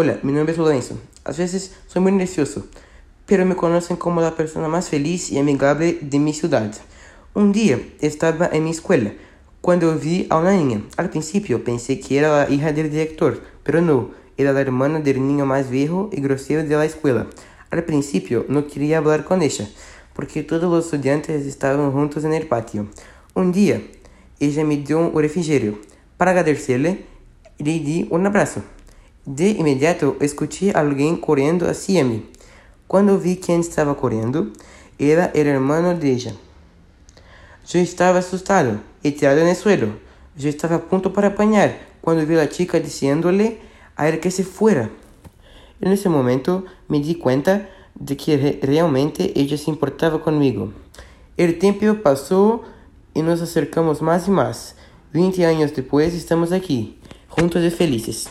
Hola, mi nombre es Lorenzo. A veces soy muy nervioso, pero me conocen como la persona más feliz y amigable de mi ciudad. Un día estaba en mi escuela cuando vi a una niña. Al principio pensé que era la hija del director, pero no, era la hermana del niño más viejo y grosero de la escuela. Al principio no quería hablar con ella, porque todos los estudiantes estaban juntos el patio. Un día, ella me dio un refrigerio. Para agradecerle, le di un abrazo. De inmediato escuché a alguien corriendo hacia mí. Cuando vi quién estaba corriendo, era el hermano de ella. Yo estaba asustado y tirado el suelo. Yo estaba a punto para apañar cuando vi a chica diciéndole a que se fuera. En ese momento me di cuenta de que re realmente ella se importaba conmigo. El tiempo pasó y nos acercamos más y más. 20 años después estamos aquí, juntos y felices.